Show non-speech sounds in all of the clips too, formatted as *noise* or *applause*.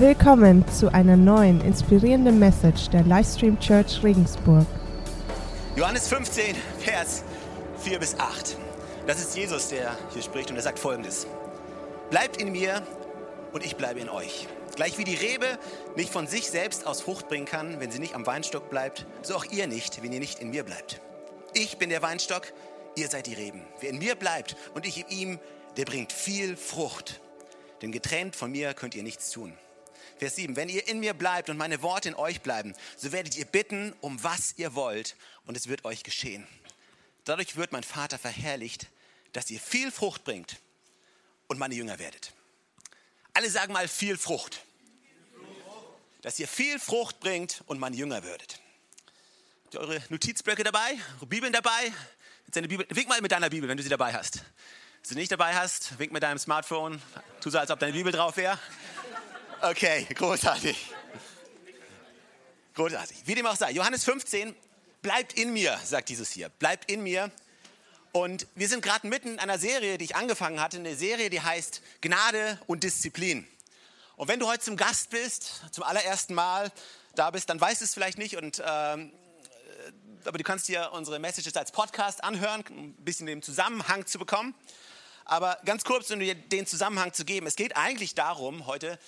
Willkommen zu einer neuen inspirierenden Message der Livestream Church Regensburg. Johannes 15, Vers 4 bis 8. Das ist Jesus, der hier spricht und er sagt folgendes. Bleibt in mir und ich bleibe in euch. Gleich wie die Rebe nicht von sich selbst aus Frucht bringen kann, wenn sie nicht am Weinstock bleibt, so auch ihr nicht, wenn ihr nicht in mir bleibt. Ich bin der Weinstock, ihr seid die Reben. Wer in mir bleibt und ich in ihm, der bringt viel Frucht. Denn getrennt von mir könnt ihr nichts tun. Vers 7, wenn ihr in mir bleibt und meine Worte in euch bleiben, so werdet ihr bitten, um was ihr wollt, und es wird euch geschehen. Dadurch wird mein Vater verherrlicht, dass ihr viel Frucht bringt und meine Jünger werdet. Alle sagen mal viel Frucht. Dass ihr viel Frucht bringt und meine Jünger würdet. Habt ihr eure Notizblöcke dabei? Eure Bibeln dabei? Bibel, wink mal mit deiner Bibel, wenn du sie dabei hast. Wenn du sie nicht dabei hast, wink mit deinem Smartphone. Tu so, als ob deine Bibel drauf wäre. Okay, großartig. Großartig. Wie dem auch sei. Johannes 15, bleibt in mir, sagt Jesus hier. Bleibt in mir. Und wir sind gerade mitten in einer Serie, die ich angefangen hatte. Eine Serie, die heißt Gnade und Disziplin. Und wenn du heute zum Gast bist, zum allerersten Mal da bist, dann weißt du es vielleicht nicht. Und, ähm, aber du kannst dir unsere Messages als Podcast anhören, um ein bisschen den Zusammenhang zu bekommen. Aber ganz kurz, um dir den Zusammenhang zu geben. Es geht eigentlich darum, heute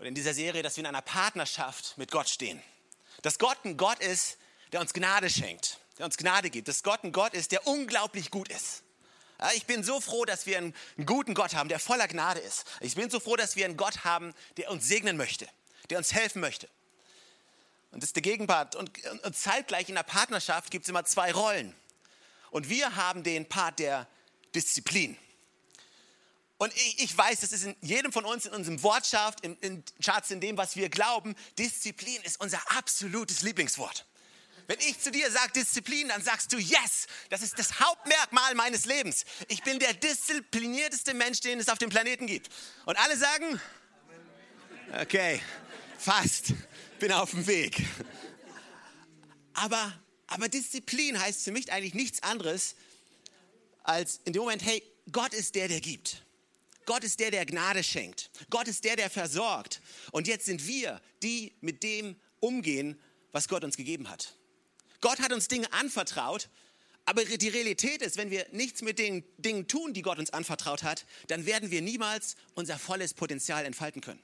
oder in dieser Serie, dass wir in einer Partnerschaft mit Gott stehen. Dass Gott ein Gott ist, der uns Gnade schenkt, der uns Gnade gibt. Dass Gott ein Gott ist, der unglaublich gut ist. Ich bin so froh, dass wir einen, einen guten Gott haben, der voller Gnade ist. Ich bin so froh, dass wir einen Gott haben, der uns segnen möchte, der uns helfen möchte. Und das ist der Gegenpart. Und, und zeitgleich in der Partnerschaft gibt es immer zwei Rollen. Und wir haben den Part der Disziplin. Und ich, ich, weiß, das ist in jedem von uns, in unserem Wortschaft, in, in Charts, in dem, was wir glauben, Disziplin ist unser absolutes Lieblingswort. Wenn ich zu dir sage Disziplin, dann sagst du Yes, das ist das Hauptmerkmal meines Lebens. Ich bin der disziplinierteste Mensch, den es auf dem Planeten gibt. Und alle sagen, okay, fast, bin auf dem Weg. Aber, aber Disziplin heißt für mich eigentlich nichts anderes als in dem Moment, hey, Gott ist der, der gibt. Gott ist der, der Gnade schenkt. Gott ist der, der versorgt. Und jetzt sind wir, die mit dem umgehen, was Gott uns gegeben hat. Gott hat uns Dinge anvertraut, aber die Realität ist, wenn wir nichts mit den Dingen tun, die Gott uns anvertraut hat, dann werden wir niemals unser volles Potenzial entfalten können.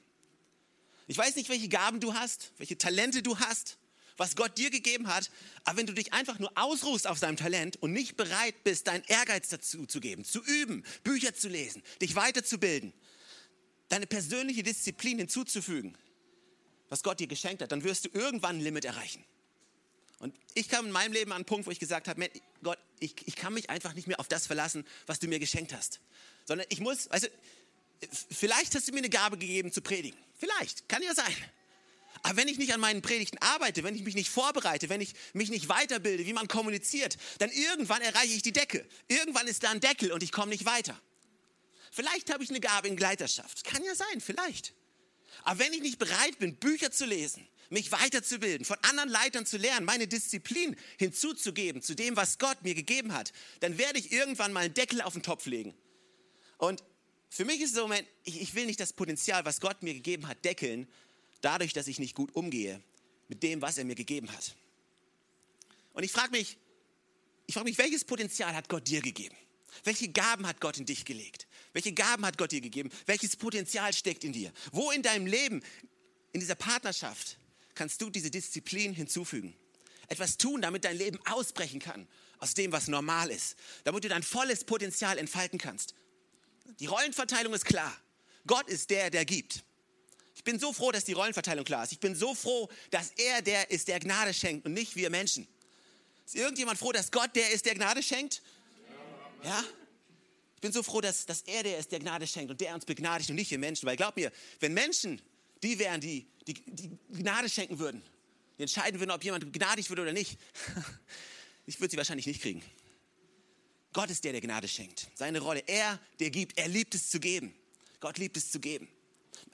Ich weiß nicht, welche Gaben du hast, welche Talente du hast was Gott dir gegeben hat. Aber wenn du dich einfach nur ausruhst auf seinem Talent und nicht bereit bist, deinen Ehrgeiz dazu zu geben, zu üben, Bücher zu lesen, dich weiterzubilden, deine persönliche Disziplin hinzuzufügen, was Gott dir geschenkt hat, dann wirst du irgendwann ein Limit erreichen. Und ich kam in meinem Leben an einen Punkt, wo ich gesagt habe, Gott, ich, ich kann mich einfach nicht mehr auf das verlassen, was du mir geschenkt hast. Sondern ich muss, weißt du, vielleicht hast du mir eine Gabe gegeben zu predigen. Vielleicht, kann ja sein. Aber wenn ich nicht an meinen Predigten arbeite, wenn ich mich nicht vorbereite, wenn ich mich nicht weiterbilde, wie man kommuniziert, dann irgendwann erreiche ich die Decke. Irgendwann ist da ein Deckel und ich komme nicht weiter. Vielleicht habe ich eine Gabe in Gleiterschaft. Kann ja sein, vielleicht. Aber wenn ich nicht bereit bin, Bücher zu lesen, mich weiterzubilden, von anderen Leitern zu lernen, meine Disziplin hinzuzugeben zu dem, was Gott mir gegeben hat, dann werde ich irgendwann mal einen Deckel auf den Topf legen. Und für mich ist es so, ich will nicht das Potenzial, was Gott mir gegeben hat, deckeln, dadurch, dass ich nicht gut umgehe mit dem, was er mir gegeben hat. Und ich frage mich, ich frage mich, welches Potenzial hat Gott dir gegeben? Welche Gaben hat Gott in dich gelegt? Welche Gaben hat Gott dir gegeben? Welches Potenzial steckt in dir? Wo in deinem Leben, in dieser Partnerschaft, kannst du diese Disziplin hinzufügen? Etwas tun, damit dein Leben ausbrechen kann aus dem, was normal ist. Damit du dein volles Potenzial entfalten kannst. Die Rollenverteilung ist klar. Gott ist der, der gibt. Ich bin so froh, dass die Rollenverteilung klar ist. Ich bin so froh, dass er der ist, der Gnade schenkt und nicht wir Menschen. Ist irgendjemand froh, dass Gott der ist, der Gnade schenkt? Ja? Ich bin so froh, dass, dass er der ist, der Gnade schenkt und der uns begnadigt und nicht wir Menschen. Weil glaub mir, wenn Menschen die wären, die, die, die Gnade schenken würden, die entscheiden würden, ob jemand begnadigt wird oder nicht, *laughs* ich würde sie wahrscheinlich nicht kriegen. Gott ist der, der Gnade schenkt. Seine Rolle. Er, der gibt. Er liebt es zu geben. Gott liebt es zu geben.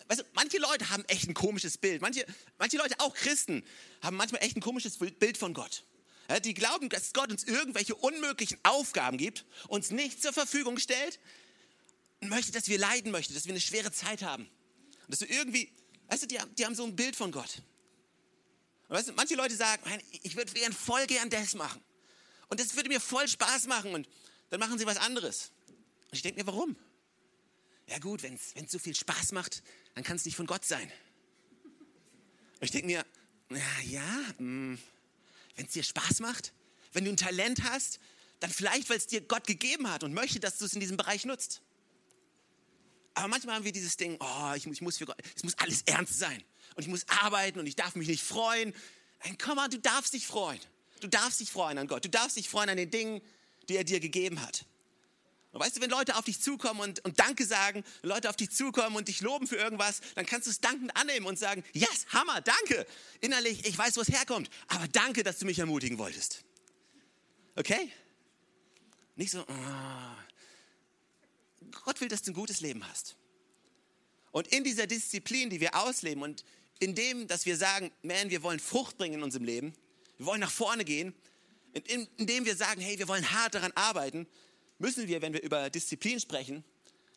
Weißt du, manche Leute haben echt ein komisches Bild. Manche, manche Leute, auch Christen, haben manchmal echt ein komisches Bild von Gott. Ja, die glauben, dass Gott uns irgendwelche unmöglichen Aufgaben gibt, uns nicht zur Verfügung stellt und möchte, dass wir leiden möchten, dass wir eine schwere Zeit haben. Und dass wir irgendwie Weißt du, die, die haben so ein Bild von Gott. Und weißt du, manche Leute sagen, ich würde gern voll gern das machen. Und das würde mir voll Spaß machen. Und dann machen sie was anderes. Und ich denke mir, warum? Ja gut, wenn es so viel Spaß macht, dann kann es nicht von Gott sein. Ich denke mir, na ja, hm, wenn es dir Spaß macht, wenn du ein Talent hast, dann vielleicht, weil es dir Gott gegeben hat und möchte, dass du es in diesem Bereich nutzt. Aber manchmal haben wir dieses Ding, oh, ich, ich muss für Gott, es muss alles ernst sein. Und ich muss arbeiten und ich darf mich nicht freuen. Nein, komm mal, du darfst dich freuen. Du darfst dich freuen an Gott. Du darfst dich freuen an den Dingen, die er dir gegeben hat. Und weißt du, wenn Leute auf dich zukommen und, und Danke sagen, Leute auf dich zukommen und dich loben für irgendwas, dann kannst du es dankend annehmen und sagen, yes, Hammer, danke. Innerlich, ich weiß, wo es herkommt, aber danke, dass du mich ermutigen wolltest. Okay? Nicht so, oh. Gott will, dass du ein gutes Leben hast. Und in dieser Disziplin, die wir ausleben und in dem, dass wir sagen, man, wir wollen Frucht bringen in unserem Leben, wir wollen nach vorne gehen, in, in wir sagen, hey, wir wollen hart daran arbeiten, müssen wir, wenn wir über Disziplin sprechen,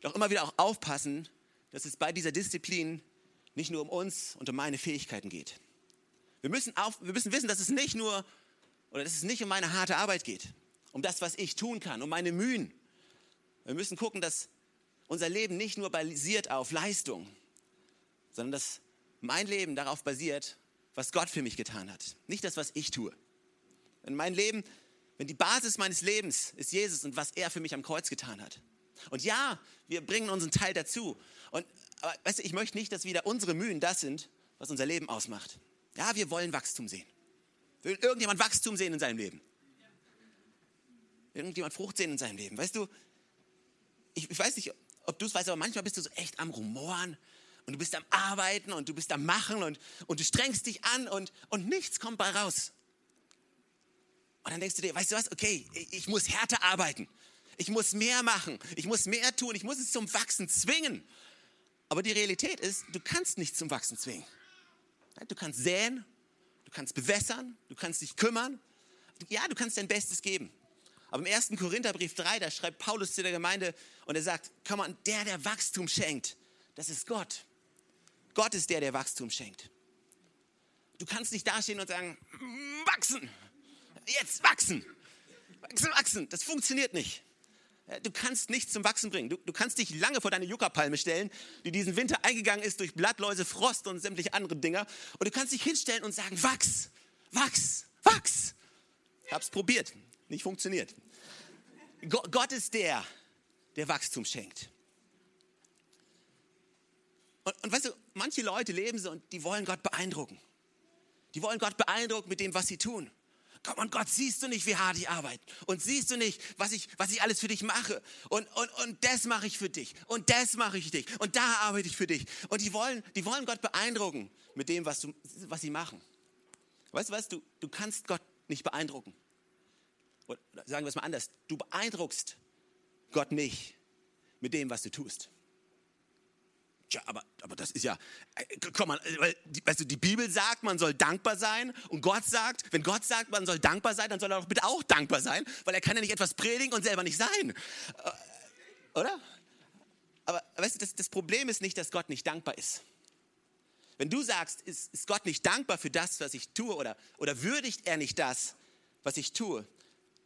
doch immer wieder auch aufpassen, dass es bei dieser Disziplin nicht nur um uns und um meine Fähigkeiten geht. Wir müssen, auf, wir müssen wissen, dass es nicht nur oder dass es nicht um meine harte Arbeit geht, um das, was ich tun kann, um meine Mühen. Wir müssen gucken, dass unser Leben nicht nur basiert auf Leistung, sondern dass mein Leben darauf basiert, was Gott für mich getan hat, nicht das, was ich tue. Wenn mein Leben wenn die Basis meines Lebens ist Jesus und was er für mich am Kreuz getan hat. Und ja, wir bringen unseren Teil dazu. Und aber, weißt du, ich möchte nicht, dass wieder unsere Mühen das sind, was unser Leben ausmacht. Ja, wir wollen Wachstum sehen. Will irgendjemand Wachstum sehen in seinem Leben? Irgendjemand Frucht sehen in seinem Leben? Weißt du, ich, ich weiß nicht, ob du es weißt, aber manchmal bist du so echt am Rumoren und du bist am Arbeiten und du bist am Machen und, und du strengst dich an und, und nichts kommt bei raus. Und dann denkst du dir, weißt du was, okay, ich muss härter arbeiten. Ich muss mehr machen. Ich muss mehr tun. Ich muss es zum Wachsen zwingen. Aber die Realität ist, du kannst nicht zum Wachsen zwingen. Du kannst säen, du kannst bewässern, du kannst dich kümmern. Ja, du kannst dein Bestes geben. Aber im 1. Korintherbrief 3, da schreibt Paulus zu der Gemeinde und er sagt, komm mal, der, der Wachstum schenkt, das ist Gott. Gott ist der, der Wachstum schenkt. Du kannst nicht dastehen und sagen, wachsen jetzt wachsen. Wachsen, wachsen. Das funktioniert nicht. Du kannst nichts zum Wachsen bringen. Du, du kannst dich lange vor deine Yucca-Palme stellen, die diesen Winter eingegangen ist durch Blattläuse, Frost und sämtliche andere Dinger. Und du kannst dich hinstellen und sagen, wachs, wachs, wachs. Ich habe es probiert. Nicht funktioniert. Gott ist der, der Wachstum schenkt. Und, und weißt du, manche Leute leben so und die wollen Gott beeindrucken. Die wollen Gott beeindrucken mit dem, was sie tun. Komm und Gott, siehst du nicht, wie hart ich arbeite? Und siehst du nicht, was ich, was ich alles für dich mache? Und, und, und das mache ich für dich. Und das mache ich für dich. Und da arbeite ich für dich. Und die wollen, die wollen Gott beeindrucken mit dem, was, du, was sie machen. Weißt du was? Du, du kannst Gott nicht beeindrucken. Oder sagen wir es mal anders. Du beeindruckst Gott nicht mit dem, was du tust. Tja, aber, aber das ist ja, äh, komm mal, weil, weißt du, die Bibel sagt, man soll dankbar sein und Gott sagt, wenn Gott sagt, man soll dankbar sein, dann soll er doch bitte auch dankbar sein, weil er kann ja nicht etwas predigen und selber nicht sein. Äh, oder? Aber weißt du, das, das Problem ist nicht, dass Gott nicht dankbar ist. Wenn du sagst, ist, ist Gott nicht dankbar für das, was ich tue oder, oder würdigt er nicht das, was ich tue,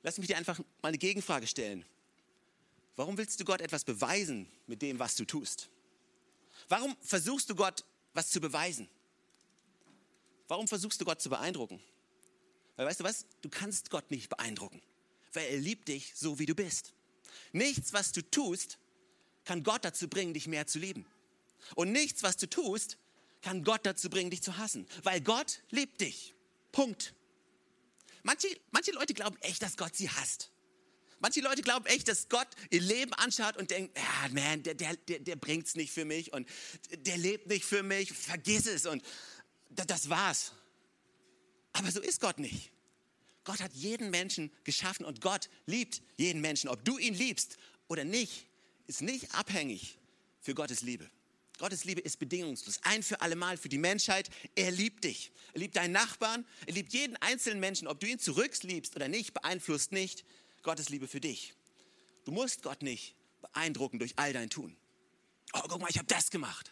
lass mich dir einfach mal eine Gegenfrage stellen. Warum willst du Gott etwas beweisen mit dem, was du tust? Warum versuchst du Gott was zu beweisen? Warum versuchst du Gott zu beeindrucken? Weil weißt du was? Du kannst Gott nicht beeindrucken, weil er liebt dich so, wie du bist. Nichts, was du tust, kann Gott dazu bringen, dich mehr zu lieben. Und nichts, was du tust, kann Gott dazu bringen, dich zu hassen, weil Gott liebt dich. Punkt. Manche, manche Leute glauben echt, dass Gott sie hasst. Manche Leute glauben echt, dass Gott ihr Leben anschaut und denkt, ja, man, der, der, der, der bringt es nicht für mich und der lebt nicht für mich, vergiss es und das war's. Aber so ist Gott nicht. Gott hat jeden Menschen geschaffen und Gott liebt jeden Menschen. Ob du ihn liebst oder nicht, ist nicht abhängig für Gottes Liebe. Gottes Liebe ist bedingungslos, ein für allemal für die Menschheit. Er liebt dich. Er liebt deinen Nachbarn. Er liebt jeden einzelnen Menschen. Ob du ihn zurückliebst oder nicht, beeinflusst nicht Gottes Liebe für dich. Du musst Gott nicht beeindrucken durch all dein Tun. Oh, guck mal, ich habe das gemacht.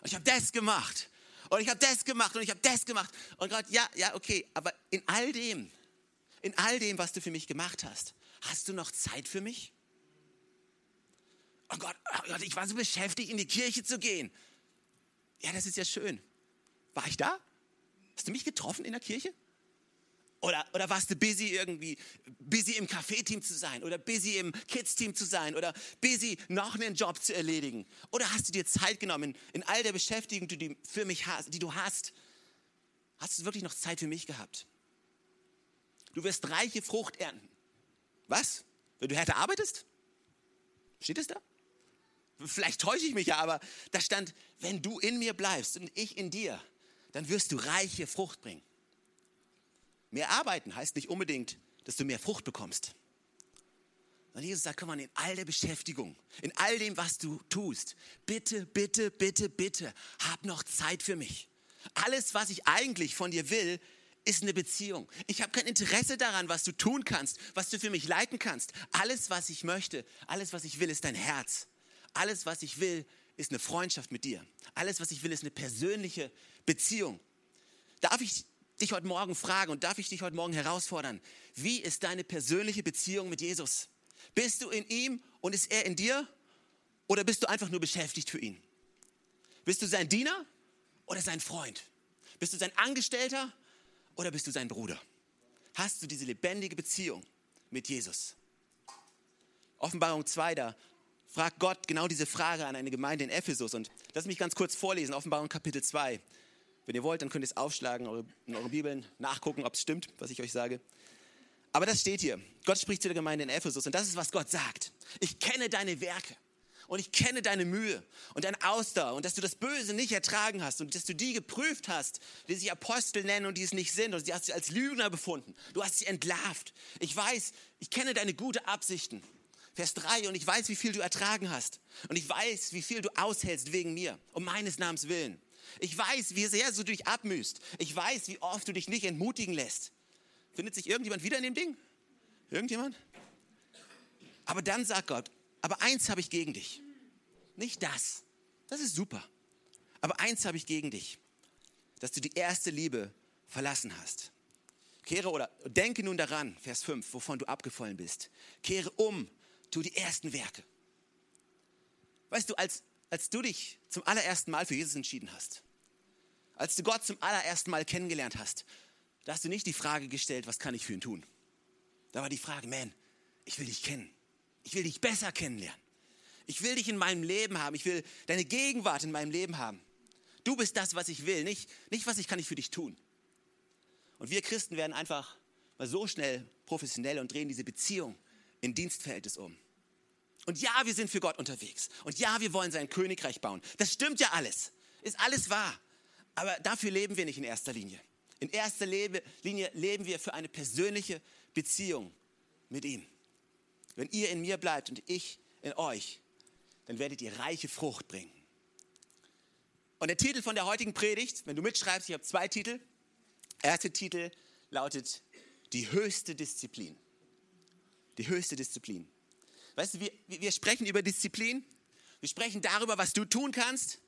Und ich habe das gemacht. Und ich habe das gemacht und ich habe das gemacht. Und Gott, ja, ja, okay, aber in all dem, in all dem, was du für mich gemacht hast, hast du noch Zeit für mich? Oh Gott, oh Gott, ich war so beschäftigt, in die Kirche zu gehen. Ja, das ist ja schön. War ich da? Hast du mich getroffen in der Kirche? Oder, oder warst du busy irgendwie, busy im Café-Team zu sein oder busy im Kids-Team zu sein oder busy noch einen Job zu erledigen? Oder hast du dir Zeit genommen in, in all der Beschäftigung, die du für mich hast, die du hast? Hast du wirklich noch Zeit für mich gehabt? Du wirst reiche Frucht ernten. Was? Wenn du härter arbeitest? Steht es da? Vielleicht täusche ich mich ja, aber da stand, wenn du in mir bleibst und ich in dir, dann wirst du reiche Frucht bringen. Mehr arbeiten heißt nicht unbedingt, dass du mehr Frucht bekommst. Und Jesus sagt, komm mal, in all der Beschäftigung, in all dem, was du tust, bitte, bitte, bitte, bitte, hab noch Zeit für mich. Alles, was ich eigentlich von dir will, ist eine Beziehung. Ich habe kein Interesse daran, was du tun kannst, was du für mich leiten kannst. Alles, was ich möchte, alles, was ich will, ist dein Herz. Alles, was ich will, ist eine Freundschaft mit dir. Alles, was ich will, ist eine persönliche Beziehung. Darf ich dich heute Morgen fragen und darf ich dich heute Morgen herausfordern, wie ist deine persönliche Beziehung mit Jesus? Bist du in ihm und ist er in dir? Oder bist du einfach nur beschäftigt für ihn? Bist du sein Diener oder sein Freund? Bist du sein Angestellter oder bist du sein Bruder? Hast du diese lebendige Beziehung mit Jesus? Offenbarung 2, da fragt Gott genau diese Frage an eine Gemeinde in Ephesus. Und lass mich ganz kurz vorlesen, Offenbarung Kapitel 2. Wenn ihr wollt, dann könnt ihr es aufschlagen, in euren Bibeln nachgucken, ob es stimmt, was ich euch sage. Aber das steht hier. Gott spricht zu der Gemeinde in Ephesus und das ist, was Gott sagt. Ich kenne deine Werke und ich kenne deine Mühe und deine Ausdauer und dass du das Böse nicht ertragen hast und dass du die geprüft hast, die sich Apostel nennen und die es nicht sind und sie hast sie als Lügner befunden. Du hast sie entlarvt. Ich weiß, ich kenne deine guten Absichten. Vers 3 und ich weiß, wie viel du ertragen hast und ich weiß, wie viel du aushältst wegen mir, um meines Namens willen. Ich weiß, wie sehr du dich abmühst. Ich weiß, wie oft du dich nicht entmutigen lässt. Findet sich irgendjemand wieder in dem Ding? Irgendjemand? Aber dann sagt Gott, aber eins habe ich gegen dich. Nicht das. Das ist super. Aber eins habe ich gegen dich. Dass du die erste Liebe verlassen hast. Kehre oder denke nun daran, Vers 5, wovon du abgefallen bist. Kehre um, tu die ersten Werke. Weißt du, als als du dich zum allerersten Mal für Jesus entschieden hast, als du Gott zum allerersten Mal kennengelernt hast, da hast du nicht die Frage gestellt, was kann ich für ihn tun? Da war die Frage, man, ich will dich kennen. Ich will dich besser kennenlernen. Ich will dich in meinem Leben haben. Ich will deine Gegenwart in meinem Leben haben. Du bist das, was ich will, nicht, nicht was ich kann ich für dich tun. Und wir Christen werden einfach mal so schnell professionell und drehen diese Beziehung in Dienstverhältnis um. Und ja, wir sind für Gott unterwegs. Und ja, wir wollen sein Königreich bauen. Das stimmt ja alles. Ist alles wahr. Aber dafür leben wir nicht in erster Linie. In erster Linie leben wir für eine persönliche Beziehung mit ihm. Wenn ihr in mir bleibt und ich in euch, dann werdet ihr reiche Frucht bringen. Und der Titel von der heutigen Predigt, wenn du mitschreibst, ich habe zwei Titel. Erster Titel lautet Die höchste Disziplin. Die höchste Disziplin. Weißt du, wir, wir sprechen über Disziplin, wir sprechen darüber, was du tun kannst,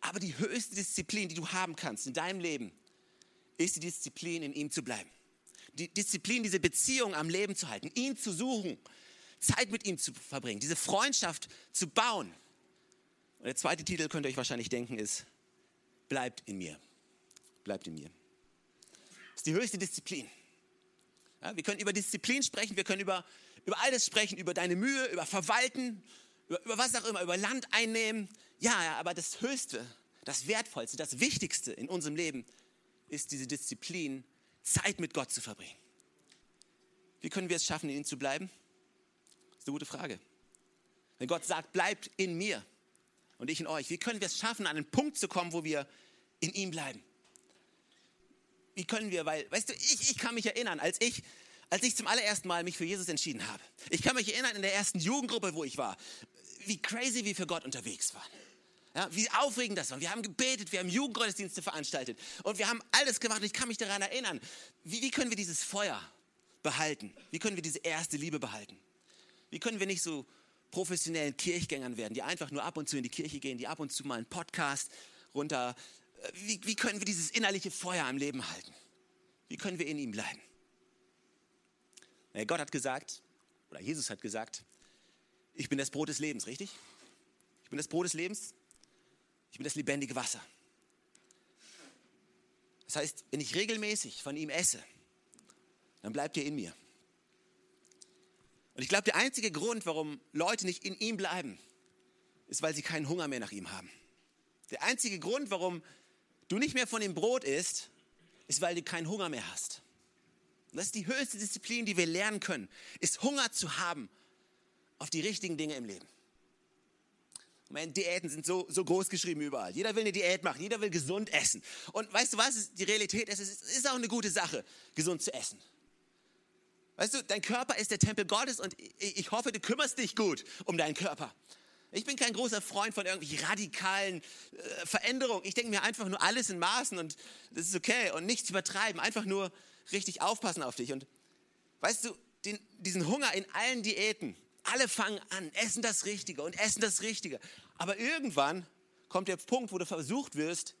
aber die höchste Disziplin, die du haben kannst in deinem Leben, ist die Disziplin, in ihm zu bleiben. Die Disziplin, diese Beziehung am Leben zu halten, ihn zu suchen, Zeit mit ihm zu verbringen, diese Freundschaft zu bauen. Und der zweite Titel, könnt ihr euch wahrscheinlich denken, ist, bleibt in mir. Bleibt in mir. Das ist die höchste Disziplin. Ja, wir können über Disziplin sprechen, wir können über über alles sprechen, über deine Mühe, über Verwalten, über, über was auch immer, über Land einnehmen. Ja, ja, aber das Höchste, das Wertvollste, das Wichtigste in unserem Leben ist diese Disziplin, Zeit mit Gott zu verbringen. Wie können wir es schaffen, in ihm zu bleiben? Das ist eine gute Frage. Wenn Gott sagt, bleibt in mir und ich in euch, wie können wir es schaffen, an einen Punkt zu kommen, wo wir in ihm bleiben? Wie können wir, weil, weißt du, ich, ich kann mich erinnern, als ich als ich zum allerersten Mal mich für Jesus entschieden habe. Ich kann mich erinnern in der ersten Jugendgruppe, wo ich war, wie crazy wir für Gott unterwegs waren. Ja, wie aufregend das war. Wir haben gebetet, wir haben Jugendgottesdienste veranstaltet und wir haben alles gemacht. Ich kann mich daran erinnern. Wie, wie können wir dieses Feuer behalten? Wie können wir diese erste Liebe behalten? Wie können wir nicht so professionellen Kirchgängern werden, die einfach nur ab und zu in die Kirche gehen, die ab und zu mal einen Podcast runter wie, wie können wir dieses innerliche Feuer am Leben halten? Wie können wir in ihm bleiben? Gott hat gesagt, oder Jesus hat gesagt, ich bin das Brot des Lebens, richtig? Ich bin das Brot des Lebens. Ich bin das lebendige Wasser. Das heißt, wenn ich regelmäßig von ihm esse, dann bleibt er in mir. Und ich glaube, der einzige Grund, warum Leute nicht in ihm bleiben, ist, weil sie keinen Hunger mehr nach ihm haben. Der einzige Grund, warum du nicht mehr von dem Brot isst, ist, weil du keinen Hunger mehr hast. Und das ist die höchste Disziplin, die wir lernen können, ist Hunger zu haben auf die richtigen Dinge im Leben. Meine, Diäten sind so, so groß geschrieben überall. Jeder will eine Diät machen, jeder will gesund essen. Und weißt du was? Die Realität ist, es ist auch eine gute Sache, gesund zu essen. Weißt du, dein Körper ist der Tempel Gottes und ich hoffe, du kümmerst dich gut um deinen Körper. Ich bin kein großer Freund von irgendwelchen radikalen äh, Veränderungen. Ich denke mir einfach nur alles in Maßen und das ist okay und nichts übertreiben. Einfach nur richtig aufpassen auf dich. Und weißt du, den, diesen Hunger in allen Diäten, alle fangen an, essen das Richtige und essen das Richtige. Aber irgendwann kommt der Punkt, wo du versucht wirst,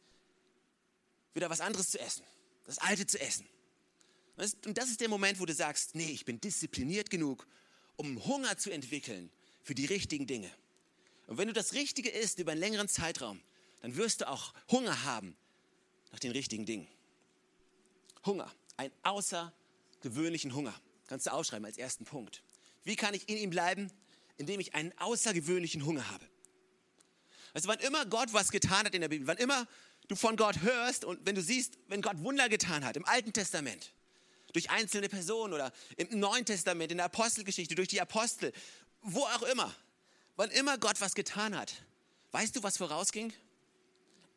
wieder was anderes zu essen, das Alte zu essen. Und das ist der Moment, wo du sagst, nee, ich bin diszipliniert genug, um Hunger zu entwickeln für die richtigen Dinge. Und wenn du das Richtige isst über einen längeren Zeitraum, dann wirst du auch Hunger haben nach den richtigen Dingen. Hunger, einen außergewöhnlichen Hunger. Kannst du aufschreiben als ersten Punkt. Wie kann ich in ihm bleiben? Indem ich einen außergewöhnlichen Hunger habe. Also wann immer Gott was getan hat in der Bibel, wann immer du von Gott hörst und wenn du siehst, wenn Gott Wunder getan hat im Alten Testament, durch einzelne Personen oder im Neuen Testament, in der Apostelgeschichte, durch die Apostel, wo auch immer, wann immer Gott was getan hat, weißt du, was vorausging?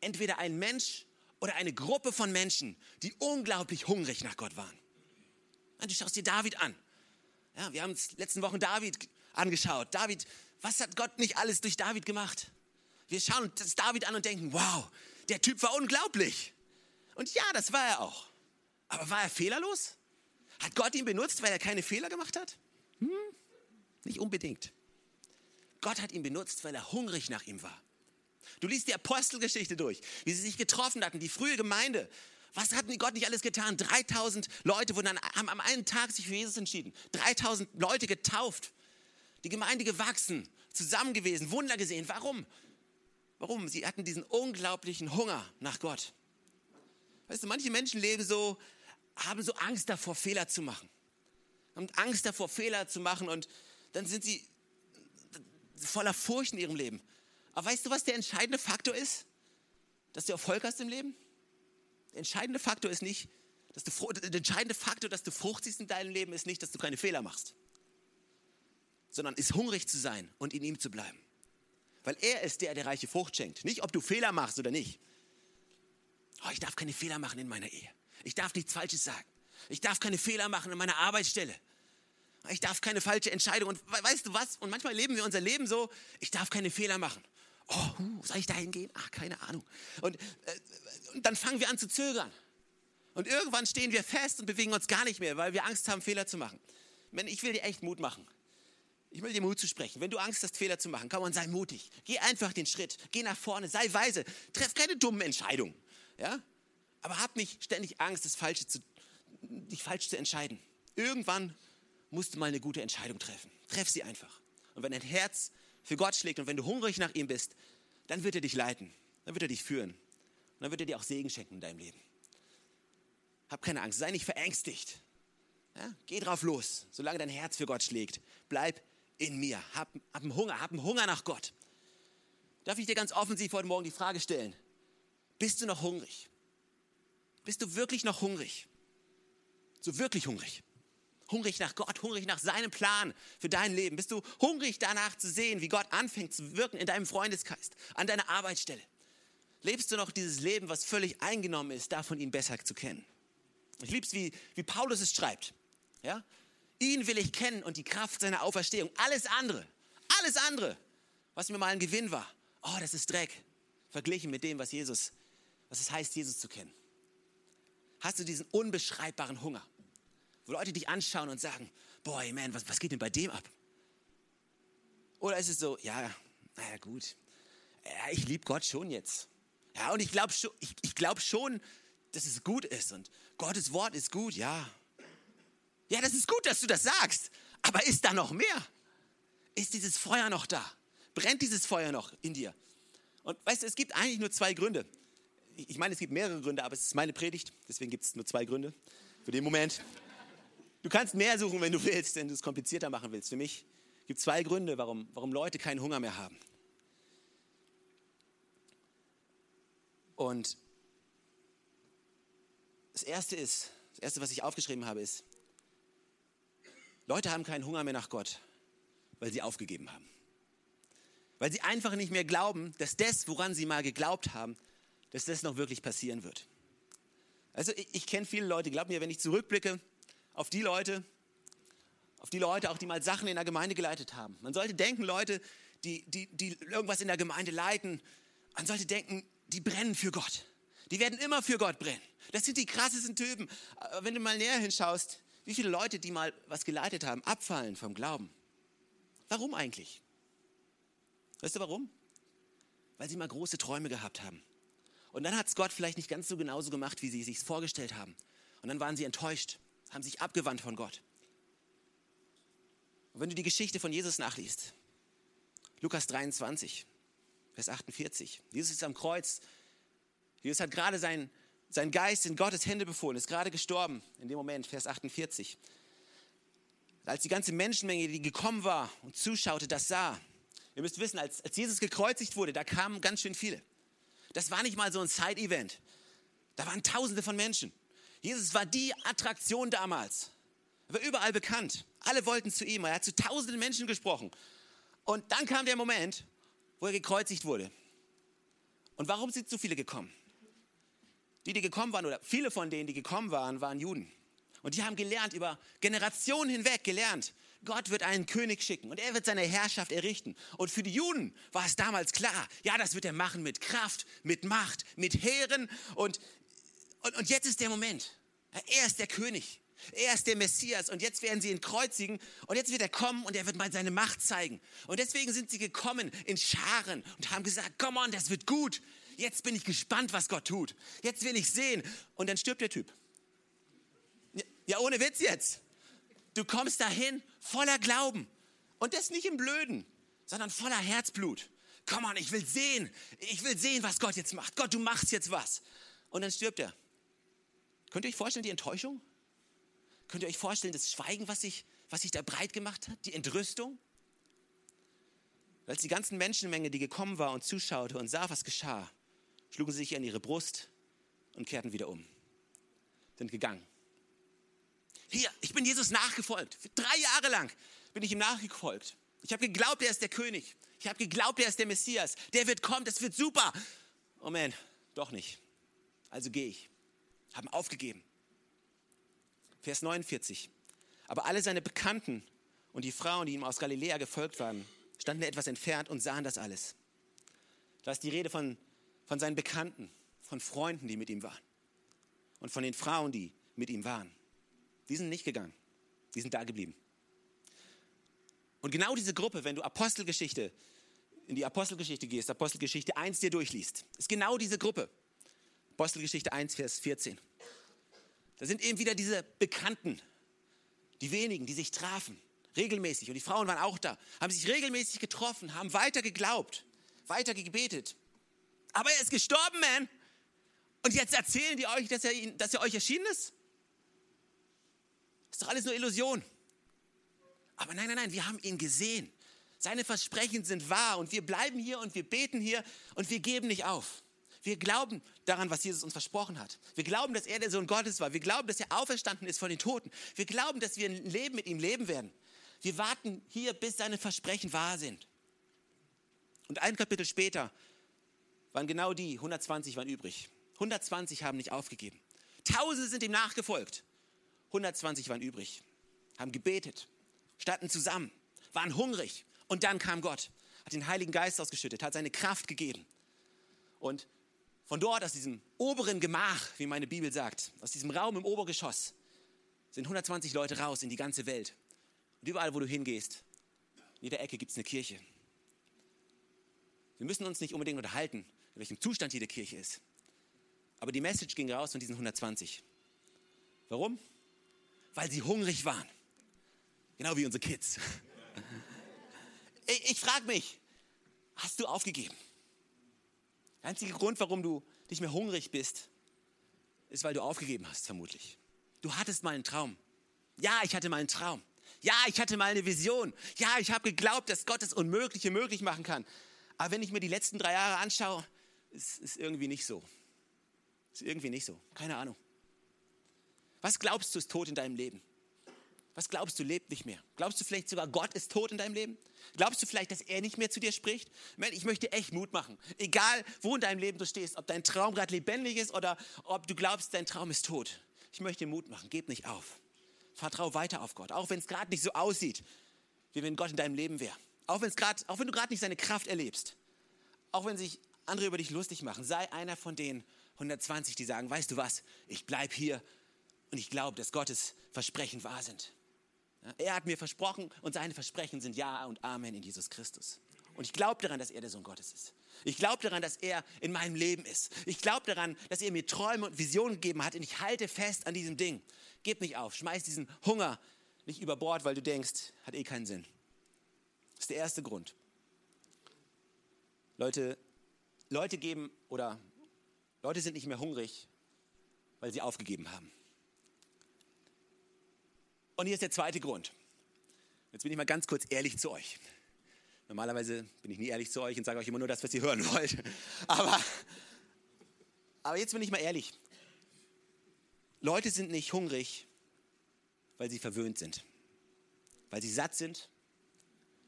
Entweder ein Mensch oder eine Gruppe von Menschen, die unglaublich hungrig nach Gott waren. Du schaust dir David an. Ja, wir haben uns letzten Wochen David angeschaut. David, was hat Gott nicht alles durch David gemacht? Wir schauen uns David an und denken, wow, der Typ war unglaublich. Und ja, das war er auch. Aber war er fehlerlos? Hat Gott ihn benutzt, weil er keine Fehler gemacht hat? Hm, nicht unbedingt. Gott hat ihn benutzt, weil er hungrig nach ihm war. Du liest die Apostelgeschichte durch, wie sie sich getroffen hatten, die frühe Gemeinde. Was hat Gott nicht alles getan? 3000 Leute wurden dann, haben am einen Tag sich für Jesus entschieden. 3000 Leute getauft. Die Gemeinde gewachsen, zusammen gewesen, Wunder gesehen. Warum? Warum? Sie hatten diesen unglaublichen Hunger nach Gott. Weißt du, manche Menschen leben so, haben so Angst davor, Fehler zu machen. Haben Angst davor, Fehler zu machen und dann sind sie voller Furcht in ihrem Leben. Aber weißt du, was der entscheidende Faktor ist? Dass du Erfolg hast im Leben? Der entscheidende Faktor ist nicht, dass du, der entscheidende Faktor, dass du Frucht siehst in deinem Leben, ist nicht, dass du keine Fehler machst, sondern ist hungrig zu sein und in ihm zu bleiben. Weil er ist der, der reiche Frucht schenkt. Nicht, ob du Fehler machst oder nicht. Oh, ich darf keine Fehler machen in meiner Ehe. Ich darf nichts Falsches sagen. Ich darf keine Fehler machen in meiner Arbeitsstelle. Ich darf keine falsche Entscheidung. Und weißt du was? Und manchmal leben wir unser Leben so, ich darf keine Fehler machen oh, soll ich da hingehen? Ach, keine Ahnung. Und, äh, und dann fangen wir an zu zögern. Und irgendwann stehen wir fest und bewegen uns gar nicht mehr, weil wir Angst haben, Fehler zu machen. Ich will dir echt Mut machen. Ich will dir Mut zu sprechen. Wenn du Angst hast, Fehler zu machen, komm und sei mutig. Geh einfach den Schritt. Geh nach vorne. Sei weise. Treff keine dummen Entscheidungen. Ja? Aber hab nicht ständig Angst, das Falsche zu, dich falsch zu entscheiden. Irgendwann musst du mal eine gute Entscheidung treffen. Treff sie einfach. Und wenn dein Herz für Gott schlägt und wenn du hungrig nach ihm bist, dann wird er dich leiten, dann wird er dich führen und dann wird er dir auch Segen schenken in deinem Leben. Hab keine Angst, sei nicht verängstigt. Ja, geh drauf los, solange dein Herz für Gott schlägt. Bleib in mir, hab, hab einen Hunger, hab einen Hunger nach Gott. Darf ich dir ganz offensiv heute Morgen die Frage stellen, bist du noch hungrig? Bist du wirklich noch hungrig? So wirklich hungrig? Hungrig nach Gott, hungrig nach seinem Plan für dein Leben? Bist du hungrig danach zu sehen, wie Gott anfängt zu wirken in deinem Freundeskreis, an deiner Arbeitsstelle? Lebst du noch dieses Leben, was völlig eingenommen ist, davon ihn besser zu kennen? Ich liebe es, wie, wie Paulus es schreibt. Ja? Ihn will ich kennen und die Kraft seiner Auferstehung. Alles andere, alles andere, was mir mal ein Gewinn war, oh, das ist Dreck, verglichen mit dem, was Jesus, was es heißt, Jesus zu kennen. Hast du diesen unbeschreibbaren Hunger? Wo Leute dich anschauen und sagen, boy, man, was, was geht denn bei dem ab? Oder ist es so, ja, naja, gut, ja, ich liebe Gott schon jetzt. Ja, und ich glaube schon, ich, ich glaub schon, dass es gut ist und Gottes Wort ist gut, ja. Ja, das ist gut, dass du das sagst. Aber ist da noch mehr? Ist dieses Feuer noch da? Brennt dieses Feuer noch in dir? Und weißt du, es gibt eigentlich nur zwei Gründe. Ich meine, es gibt mehrere Gründe, aber es ist meine Predigt, deswegen gibt es nur zwei Gründe für den Moment. Du kannst mehr suchen, wenn du willst, wenn du es komplizierter machen willst. Für mich gibt es zwei Gründe, warum, warum Leute keinen Hunger mehr haben. Und das erste ist, das erste, was ich aufgeschrieben habe, ist, Leute haben keinen Hunger mehr nach Gott, weil sie aufgegeben haben. Weil sie einfach nicht mehr glauben, dass das, woran sie mal geglaubt haben, dass das noch wirklich passieren wird. Also ich, ich kenne viele Leute, glaub mir, wenn ich zurückblicke auf die Leute, auf die Leute auch, die mal Sachen in der Gemeinde geleitet haben. Man sollte denken, Leute, die, die, die irgendwas in der Gemeinde leiten, man sollte denken, die brennen für Gott. Die werden immer für Gott brennen. Das sind die krassesten Typen. Aber wenn du mal näher hinschaust, wie viele Leute, die mal was geleitet haben, abfallen vom Glauben. Warum eigentlich? Weißt du warum? Weil sie mal große Träume gehabt haben. Und dann hat es Gott vielleicht nicht ganz so genauso gemacht, wie sie sich vorgestellt haben. Und dann waren sie enttäuscht, haben sich abgewandt von Gott. Und wenn du die Geschichte von Jesus nachliest, Lukas 23, Vers 48, Jesus ist am Kreuz. Jesus hat gerade seinen, seinen Geist in Gottes Hände befohlen, ist gerade gestorben in dem Moment, Vers 48. Als die ganze Menschenmenge, die gekommen war und zuschaute, das sah, Ihr müsst wissen, als, als Jesus gekreuzigt wurde, da kamen ganz schön viele. Das war nicht mal so ein Side-Event. Da waren Tausende von Menschen. Jesus war die Attraktion damals. Er war überall bekannt. Alle wollten zu ihm. Er hat zu tausenden Menschen gesprochen. Und dann kam der Moment, wo er gekreuzigt wurde. Und warum sind so viele gekommen? Die, die gekommen waren, oder viele von denen, die gekommen waren, waren Juden. Und die haben gelernt, über Generationen hinweg gelernt, Gott wird einen König schicken und er wird seine Herrschaft errichten. Und für die Juden war es damals klar, ja, das wird er machen mit Kraft, mit Macht, mit Heeren. Und, und, und jetzt ist der Moment. Er ist der König. Er ist der Messias und jetzt werden sie ihn kreuzigen und jetzt wird er kommen und er wird mal seine Macht zeigen. Und deswegen sind sie gekommen in Scharen und haben gesagt, come on, das wird gut. Jetzt bin ich gespannt, was Gott tut. Jetzt will ich sehen. Und dann stirbt der Typ. Ja, ohne Witz jetzt. Du kommst dahin voller Glauben. Und das nicht im Blöden, sondern voller Herzblut. Komm on, ich will sehen. Ich will sehen, was Gott jetzt macht. Gott, du machst jetzt was. Und dann stirbt er. Könnt ihr euch vorstellen, die Enttäuschung? Könnt ihr euch vorstellen, das Schweigen, was sich, was sich da breit gemacht hat? Die Entrüstung? Als die ganzen Menschenmenge, die gekommen war und zuschaute und sah, was geschah, schlugen sie sich an ihre Brust und kehrten wieder um. Sind gegangen. Hier, ich bin Jesus nachgefolgt. Für drei Jahre lang bin ich ihm nachgefolgt. Ich habe geglaubt, er ist der König. Ich habe geglaubt, er ist der Messias. Der wird kommen, das wird super. Oh man, doch nicht. Also gehe ich. Haben aufgegeben. Vers 49. Aber alle seine Bekannten und die Frauen, die ihm aus Galiläa gefolgt waren, standen etwas entfernt und sahen das alles. Da ist die Rede von, von seinen Bekannten, von Freunden, die mit ihm waren. Und von den Frauen, die mit ihm waren. Die sind nicht gegangen. Die sind da geblieben. Und genau diese Gruppe, wenn du Apostelgeschichte, in die Apostelgeschichte gehst, Apostelgeschichte 1 dir durchliest, ist genau diese Gruppe. Apostelgeschichte 1, Vers 14. Da sind eben wieder diese Bekannten, die wenigen, die sich trafen, regelmäßig. Und die Frauen waren auch da, haben sich regelmäßig getroffen, haben weiter geglaubt, weiter gebetet. Aber er ist gestorben, man. Und jetzt erzählen die euch, dass er, dass er euch erschienen ist? Ist doch alles nur Illusion. Aber nein, nein, nein, wir haben ihn gesehen. Seine Versprechen sind wahr und wir bleiben hier und wir beten hier und wir geben nicht auf. Wir glauben daran, was Jesus uns versprochen hat. Wir glauben, dass er der Sohn Gottes war. Wir glauben, dass er auferstanden ist von den Toten. Wir glauben, dass wir ein Leben mit ihm leben werden. Wir warten hier, bis seine Versprechen wahr sind. Und ein Kapitel später waren genau die, 120 waren übrig. 120 haben nicht aufgegeben. Tausende sind ihm nachgefolgt. 120 waren übrig, haben gebetet, standen zusammen, waren hungrig. Und dann kam Gott, hat den Heiligen Geist ausgeschüttet, hat seine Kraft gegeben. Und von dort, aus diesem oberen Gemach, wie meine Bibel sagt, aus diesem Raum im Obergeschoss, sind 120 Leute raus in die ganze Welt. Und überall, wo du hingehst, in jeder Ecke gibt es eine Kirche. Wir müssen uns nicht unbedingt unterhalten. in welchem Zustand jede Kirche ist. Aber die Message ging raus von diesen 120. Warum? Weil sie hungrig waren. Genau wie unsere Kids. *laughs* Ich, ich frage mich, hast du aufgegeben? Der einzige Grund, warum du nicht mehr hungrig bist, ist, weil du aufgegeben hast, vermutlich. Du hattest mal einen Traum. Ja, ich hatte mal einen Traum. Ja, ich hatte mal eine Vision. Ja, ich habe geglaubt, dass Gott das Unmögliche möglich machen kann. Aber wenn ich mir die letzten drei Jahre anschaue, ist es irgendwie nicht so. Ist irgendwie nicht so. Keine Ahnung. Was glaubst du ist tot in deinem Leben? Was glaubst du lebt nicht mehr? Glaubst du vielleicht sogar Gott ist tot in deinem Leben? Glaubst du vielleicht, dass er nicht mehr zu dir spricht? Ich möchte echt Mut machen. Egal, wo in deinem Leben du stehst, ob dein Traum gerade lebendig ist oder ob du glaubst, dein Traum ist tot. Ich möchte Mut machen. Gib nicht auf. Vertrau weiter auf Gott, auch wenn es gerade nicht so aussieht, wie wenn Gott in deinem Leben wäre. Auch, auch wenn du gerade nicht seine Kraft erlebst. Auch wenn sich andere über dich lustig machen. Sei einer von den 120, die sagen, weißt du was, ich bleibe hier und ich glaube, dass Gottes Versprechen wahr sind. Er hat mir versprochen und seine Versprechen sind Ja und Amen in Jesus Christus. Und ich glaube daran, dass er der Sohn Gottes ist. Ich glaube daran, dass er in meinem Leben ist. Ich glaube daran, dass er mir Träume und Visionen gegeben hat und ich halte fest an diesem Ding. Gib nicht auf, schmeiß diesen Hunger nicht über Bord, weil du denkst, hat eh keinen Sinn. Das ist der erste Grund. Leute, Leute geben oder Leute sind nicht mehr hungrig, weil sie aufgegeben haben. Und hier ist der zweite Grund. Jetzt bin ich mal ganz kurz ehrlich zu euch. Normalerweise bin ich nie ehrlich zu euch und sage euch immer nur das, was ihr hören wollt. *laughs* Aber, aber jetzt bin ich mal ehrlich. Leute sind nicht hungrig, weil sie verwöhnt sind, weil sie satt sind,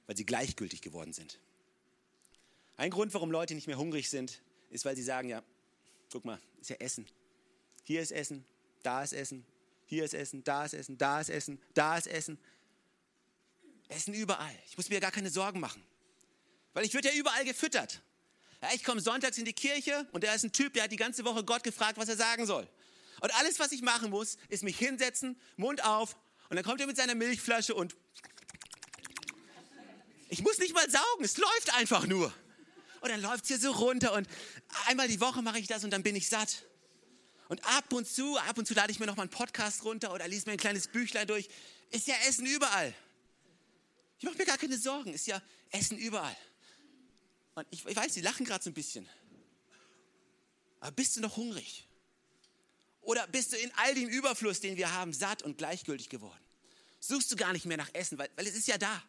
weil sie gleichgültig geworden sind. Ein Grund, warum Leute nicht mehr hungrig sind, ist, weil sie sagen, ja, guck mal, ist ja Essen. Hier ist Essen, da ist Essen, hier ist Essen, da ist Essen, da ist Essen, da ist Essen. Essen überall. Ich muss mir gar keine Sorgen machen. Weil ich würde ja überall gefüttert. Ja, ich komme sonntags in die Kirche und da ist ein Typ, der hat die ganze Woche Gott gefragt, was er sagen soll. Und alles, was ich machen muss, ist mich hinsetzen, Mund auf und dann kommt er mit seiner Milchflasche und ich muss nicht mal saugen, es läuft einfach nur. Und dann läuft es hier so runter und einmal die Woche mache ich das und dann bin ich satt. Und ab und zu, ab und zu lade ich mir noch mal einen Podcast runter oder lese mir ein kleines Büchlein durch. Ist ja Essen überall. Ich mache mir gar keine Sorgen. Ist ja Essen überall. Und ich, ich weiß, sie lachen gerade so ein bisschen. Aber bist du noch hungrig? Oder bist du in all dem Überfluss, den wir haben, satt und gleichgültig geworden? Suchst du gar nicht mehr nach Essen, weil, weil es ist ja da.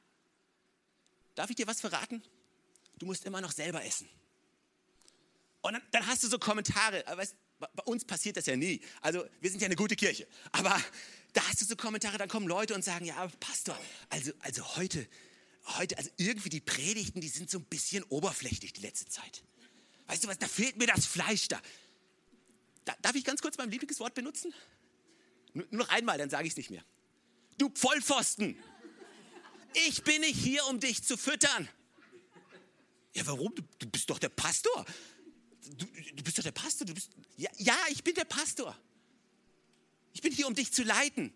Darf ich dir was verraten? Du musst immer noch selber essen. Und dann, dann hast du so Kommentare. Weißt, bei uns passiert das ja nie. Also wir sind ja eine gute Kirche. Aber da hast du so Kommentare, dann kommen Leute und sagen, ja, Pastor, also, also heute, heute, also irgendwie die Predigten, die sind so ein bisschen oberflächlich die letzte Zeit. Weißt du was, da fehlt mir das Fleisch da. da darf ich ganz kurz mein Lieblingswort benutzen? Nur, noch einmal, dann sage ich es nicht mehr. Du Vollpfosten! Ich bin nicht hier, um dich zu füttern. Ja, warum? Du, du bist doch der Pastor du, du bist doch der Pastor. Du bist, ja, ja, ich bin der Pastor. Ich bin hier, um dich zu leiten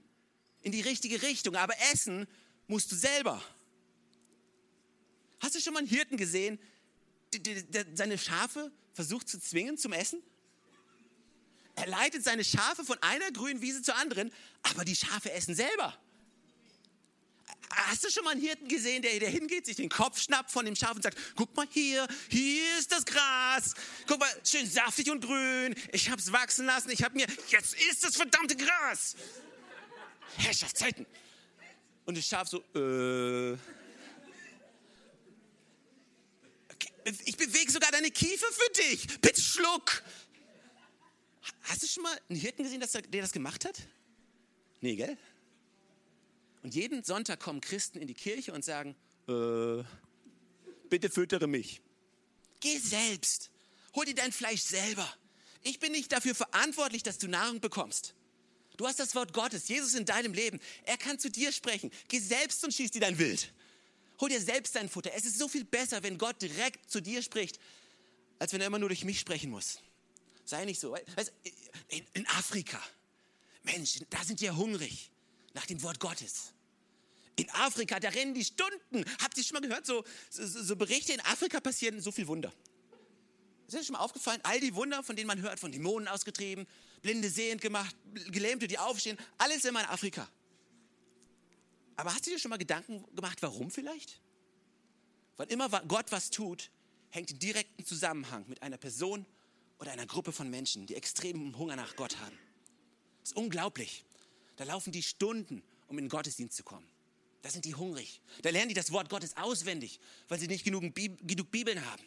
in die richtige Richtung. Aber essen musst du selber. Hast du schon mal einen Hirten gesehen, der, der seine Schafe versucht zu zwingen zum Essen? Er leitet seine Schafe von einer grünen Wiese zur anderen, aber die Schafe essen selber. Hast du schon mal einen Hirten gesehen, der, der hingeht, sich den Kopf schnappt von dem Schaf und sagt, guck mal hier, hier ist das Gras. Guck mal, schön saftig und grün. Ich hab's wachsen lassen. Ich hab mir, jetzt ist das verdammte Gras. Herrschaftszeiten. Und das Schaf so, äh. Ich bewege sogar deine Kiefer für dich. Bitte schluck. Hast du schon mal einen Hirten gesehen, der das gemacht hat? Nee, gell? Und jeden Sonntag kommen Christen in die Kirche und sagen, äh, bitte füttere mich. Geh selbst. Hol dir dein Fleisch selber. Ich bin nicht dafür verantwortlich, dass du Nahrung bekommst. Du hast das Wort Gottes, Jesus in deinem Leben. Er kann zu dir sprechen. Geh selbst und schieß dir dein Wild. Hol dir selbst dein Futter. Es ist so viel besser, wenn Gott direkt zu dir spricht, als wenn er immer nur durch mich sprechen muss. Sei nicht so. In Afrika, Mensch, da sind die ja hungrig nach dem Wort Gottes. In Afrika, da rennen die Stunden. Habt ihr schon mal gehört, so, so, so Berichte in Afrika passieren so viel Wunder. Ist dir schon mal aufgefallen? All die Wunder, von denen man hört, von Dämonen ausgetrieben, Blinde sehend gemacht, Gelähmte, die aufstehen, alles immer in Afrika. Aber hast du dir schon mal Gedanken gemacht, warum vielleicht? Weil immer Gott was tut, hängt in direkten Zusammenhang mit einer Person oder einer Gruppe von Menschen, die extremen Hunger nach Gott haben. Das ist unglaublich. Da laufen die Stunden, um in den Gottesdienst zu kommen. Da sind die hungrig. Da lernen die das Wort Gottes auswendig, weil sie nicht genug, genug Bibeln haben.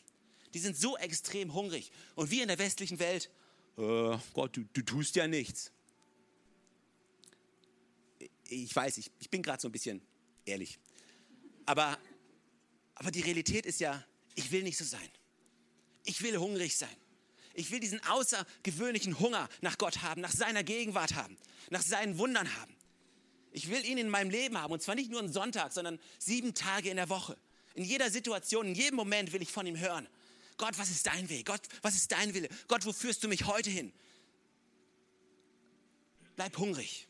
Die sind so extrem hungrig. Und wir in der westlichen Welt, äh, Gott, du, du tust ja nichts. Ich weiß, ich, ich bin gerade so ein bisschen ehrlich. Aber, aber die Realität ist ja, ich will nicht so sein. Ich will hungrig sein. Ich will diesen außergewöhnlichen Hunger nach Gott haben, nach seiner Gegenwart haben, nach seinen Wundern haben. Ich will ihn in meinem Leben haben und zwar nicht nur einen Sonntag, sondern sieben Tage in der Woche. In jeder Situation, in jedem Moment will ich von ihm hören. Gott, was ist dein Weg? Gott, was ist dein Wille? Gott, wo führst du mich heute hin? Bleib hungrig.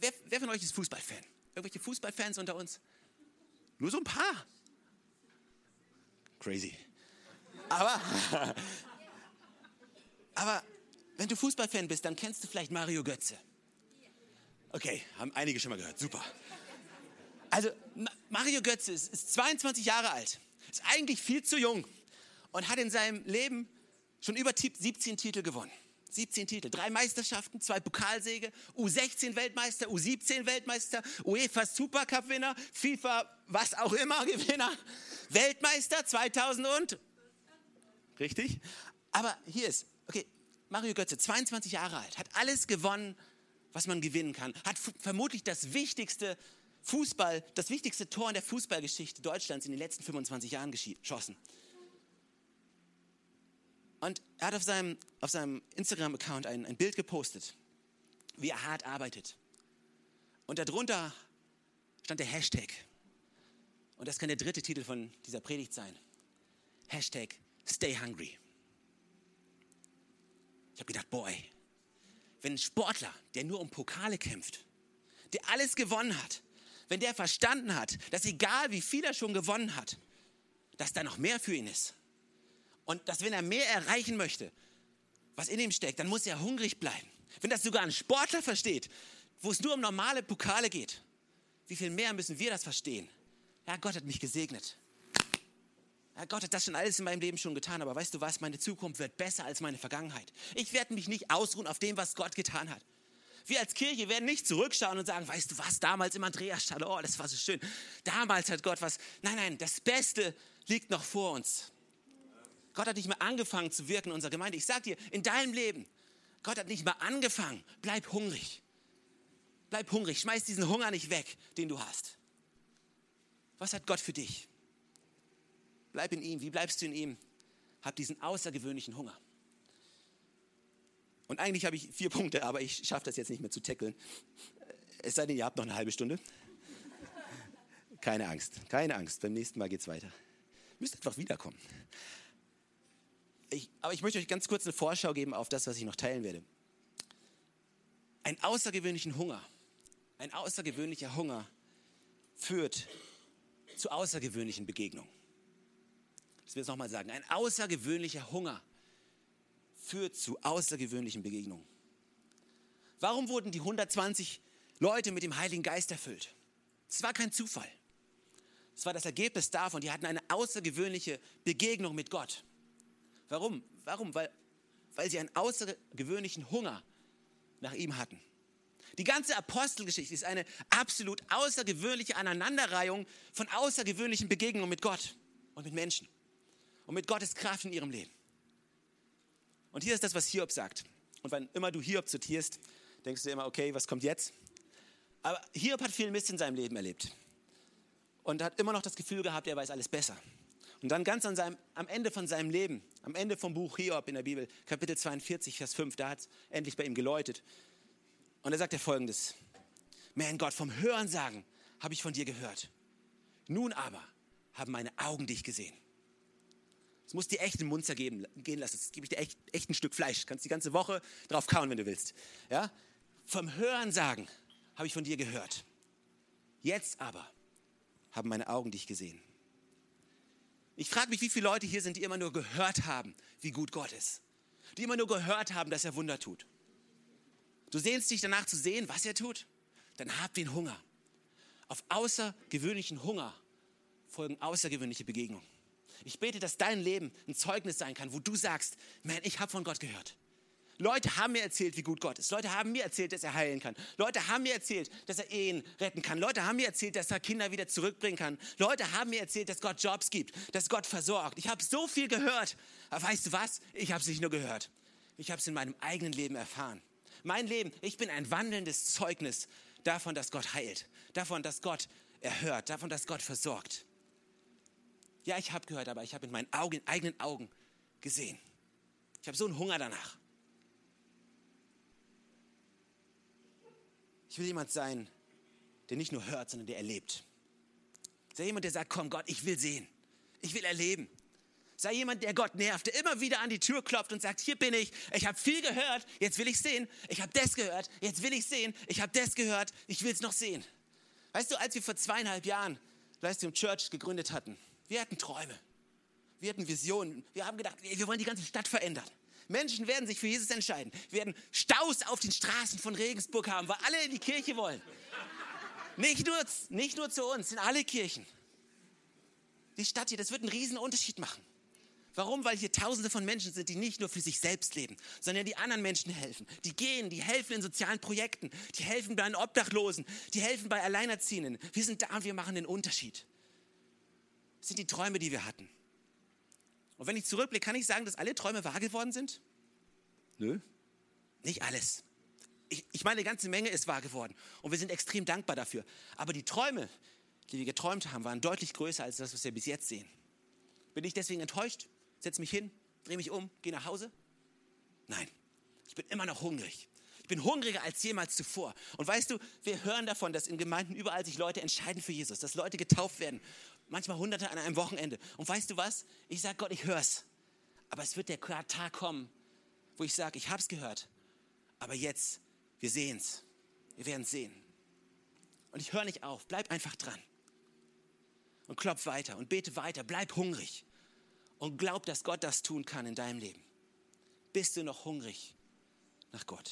Wer, wer von euch ist Fußballfan? Irgendwelche Fußballfans unter uns? Nur so ein paar. Crazy. Aber, *laughs* aber wenn du Fußballfan bist, dann kennst du vielleicht Mario Götze. Okay, haben einige schon mal gehört. Super. Also Mario Götze ist, ist 22 Jahre alt, ist eigentlich viel zu jung und hat in seinem Leben schon über 17 Titel gewonnen. 17 Titel, drei Meisterschaften, zwei Pokalsäge, U16 Weltmeister, U17 Weltmeister, UEFA Supercup Winner, FIFA was auch immer *laughs* Gewinner, Weltmeister 2000 und richtig? Aber hier ist, okay, Mario Götze, 22 Jahre alt, hat alles gewonnen, was man gewinnen kann, hat vermutlich das wichtigste Fußball, das wichtigste Tor in der Fußballgeschichte Deutschlands in den letzten 25 Jahren geschossen. Und er hat auf seinem, auf seinem Instagram-Account ein, ein Bild gepostet, wie er hart arbeitet. Und darunter stand der Hashtag. Und das kann der dritte Titel von dieser Predigt sein. Hashtag Stay Hungry. Ich habe gedacht, boy, wenn ein Sportler, der nur um Pokale kämpft, der alles gewonnen hat, wenn der verstanden hat, dass egal wie viel er schon gewonnen hat, dass da noch mehr für ihn ist, und dass wenn er mehr erreichen möchte, was in ihm steckt, dann muss er hungrig bleiben. Wenn das sogar ein Sportler versteht, wo es nur um normale Pokale geht, wie viel mehr müssen wir das verstehen? Ja, Gott hat mich gesegnet. Ja, Gott hat das schon alles in meinem Leben schon getan, aber weißt du was, meine Zukunft wird besser als meine Vergangenheit. Ich werde mich nicht ausruhen auf dem, was Gott getan hat. Wir als Kirche werden nicht zurückschauen und sagen, weißt du was, damals im Andreasstall, oh, das war so schön. Damals hat Gott was. Nein, nein, das Beste liegt noch vor uns. Gott hat nicht mehr angefangen zu wirken in unserer Gemeinde. Ich sage dir, in deinem Leben, Gott hat nicht mehr angefangen. Bleib hungrig. Bleib hungrig. Schmeiß diesen Hunger nicht weg, den du hast. Was hat Gott für dich? Bleib in ihm. Wie bleibst du in ihm? Hab diesen außergewöhnlichen Hunger. Und eigentlich habe ich vier Punkte, aber ich schaffe das jetzt nicht mehr zu tackeln. Es sei denn, ihr habt noch eine halbe Stunde. Keine Angst, keine Angst. Beim nächsten Mal geht es weiter. Müsst einfach wiederkommen ich, aber ich möchte euch ganz kurz eine Vorschau geben auf das, was ich noch teilen werde. Ein außergewöhnlichen Hunger, ein außergewöhnlicher Hunger führt zu außergewöhnlichen Begegnungen. Ich will es nochmal sagen. Ein außergewöhnlicher Hunger führt zu außergewöhnlichen Begegnungen. Warum wurden die 120 Leute mit dem Heiligen Geist erfüllt? Es war kein Zufall. Es war das Ergebnis davon, die hatten eine außergewöhnliche Begegnung mit Gott. Warum? Warum? Weil, weil sie einen außergewöhnlichen Hunger nach ihm hatten. Die ganze Apostelgeschichte ist eine absolut außergewöhnliche Aneinanderreihung von außergewöhnlichen Begegnungen mit Gott und mit Menschen und mit Gottes Kraft in ihrem Leben. Und hier ist das, was Hiob sagt. Und wann immer du Hiob zitierst, denkst du immer, okay, was kommt jetzt? Aber Hiob hat viel Mist in seinem Leben erlebt und hat immer noch das Gefühl gehabt, er weiß alles besser. Und dann ganz an seinem, am Ende von seinem Leben, am Ende vom Buch Hiob in der Bibel, Kapitel 42, Vers 5, da hat es endlich bei ihm geläutet. Und da sagt er folgendes: Mein Gott, vom Hörensagen habe ich von dir gehört. Nun aber haben meine Augen dich gesehen. Es muss dir echt den Mund zergeben, gehen lassen. Das gebe ich dir echt, echt ein Stück Fleisch. Du kannst die ganze Woche drauf kauen, wenn du willst. Ja? Vom Hörensagen habe ich von dir gehört. Jetzt aber haben meine Augen dich gesehen. Ich frage mich, wie viele Leute hier sind, die immer nur gehört haben, wie gut Gott ist. Die immer nur gehört haben, dass er Wunder tut. Du sehnst dich danach zu sehen, was er tut? Dann hab den Hunger. Auf außergewöhnlichen Hunger folgen außergewöhnliche Begegnungen. Ich bete, dass dein Leben ein Zeugnis sein kann, wo du sagst, man, ich habe von Gott gehört. Leute haben mir erzählt, wie gut Gott ist. Leute haben mir erzählt, dass er heilen kann. Leute haben mir erzählt, dass er Ehen retten kann. Leute haben mir erzählt, dass er Kinder wieder zurückbringen kann. Leute haben mir erzählt, dass Gott Jobs gibt, dass Gott versorgt. Ich habe so viel gehört. Aber weißt du was? Ich habe es nicht nur gehört. Ich habe es in meinem eigenen Leben erfahren. Mein Leben, ich bin ein wandelndes Zeugnis davon, dass Gott heilt. Davon, dass Gott erhört. Davon, dass Gott versorgt. Ja, ich habe gehört, aber ich habe in meinen Augen, eigenen Augen gesehen. Ich habe so einen Hunger danach. Ich will jemand sein, der nicht nur hört, sondern der erlebt. Sei jemand, der sagt, komm Gott, ich will sehen. Ich will erleben. Sei jemand, der Gott nervt, der immer wieder an die Tür klopft und sagt, hier bin ich, ich habe viel gehört, jetzt will ich sehen. Ich habe das gehört, jetzt will ich sehen. Ich habe das gehört, ich will es noch sehen. Weißt du, als wir vor zweieinhalb Jahren Livestream Church gegründet hatten, wir hatten Träume, wir hatten Visionen, wir haben gedacht, wir wollen die ganze Stadt verändern. Menschen werden sich für Jesus entscheiden. Wir werden Staus auf den Straßen von Regensburg haben, weil alle in die Kirche wollen. Nicht nur, nicht nur zu uns, in alle Kirchen. Die Stadt hier, das wird einen riesen Unterschied machen. Warum? Weil hier Tausende von Menschen sind, die nicht nur für sich selbst leben, sondern die anderen Menschen helfen. Die gehen, die helfen in sozialen Projekten, die helfen bei den Obdachlosen, die helfen bei Alleinerziehenden. Wir sind da und wir machen den Unterschied. Sind die Träume, die wir hatten. Und wenn ich zurückblicke, kann ich sagen, dass alle Träume wahr geworden sind? Nö. Nicht alles. Ich, ich meine, eine ganze Menge ist wahr geworden. Und wir sind extrem dankbar dafür. Aber die Träume, die wir geträumt haben, waren deutlich größer als das, was wir bis jetzt sehen. Bin ich deswegen enttäuscht? Setz mich hin, drehe mich um, gehe nach Hause? Nein. Ich bin immer noch hungrig. Ich bin hungriger als jemals zuvor. Und weißt du, wir hören davon, dass in Gemeinden überall sich Leute entscheiden für Jesus, dass Leute getauft werden manchmal Hunderte an einem Wochenende. Und weißt du was? Ich sage Gott, ich höre es. Aber es wird der Tag kommen, wo ich sage, ich habe es gehört. Aber jetzt, wir sehen es. Wir werden es sehen. Und ich höre nicht auf. Bleib einfach dran. Und klopf weiter und bete weiter. Bleib hungrig. Und glaub, dass Gott das tun kann in deinem Leben. Bist du noch hungrig nach Gott?